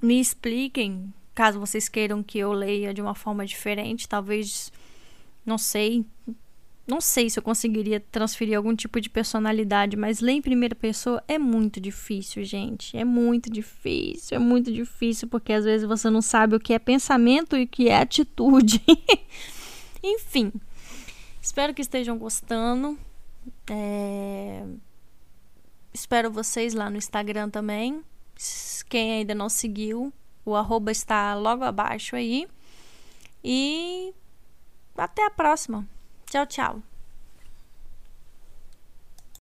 me expliquem, caso vocês queiram que eu leia de uma forma diferente, talvez, não sei, não sei se eu conseguiria transferir algum tipo de personalidade, mas ler em primeira pessoa é muito difícil, gente. É muito difícil, é muito difícil, porque às vezes você não sabe o que é pensamento e o que é atitude. Enfim, espero que estejam gostando. É... Espero vocês lá no Instagram também. Quem ainda não seguiu, o arroba está logo abaixo aí. E até a próxima. Tchau, tchau.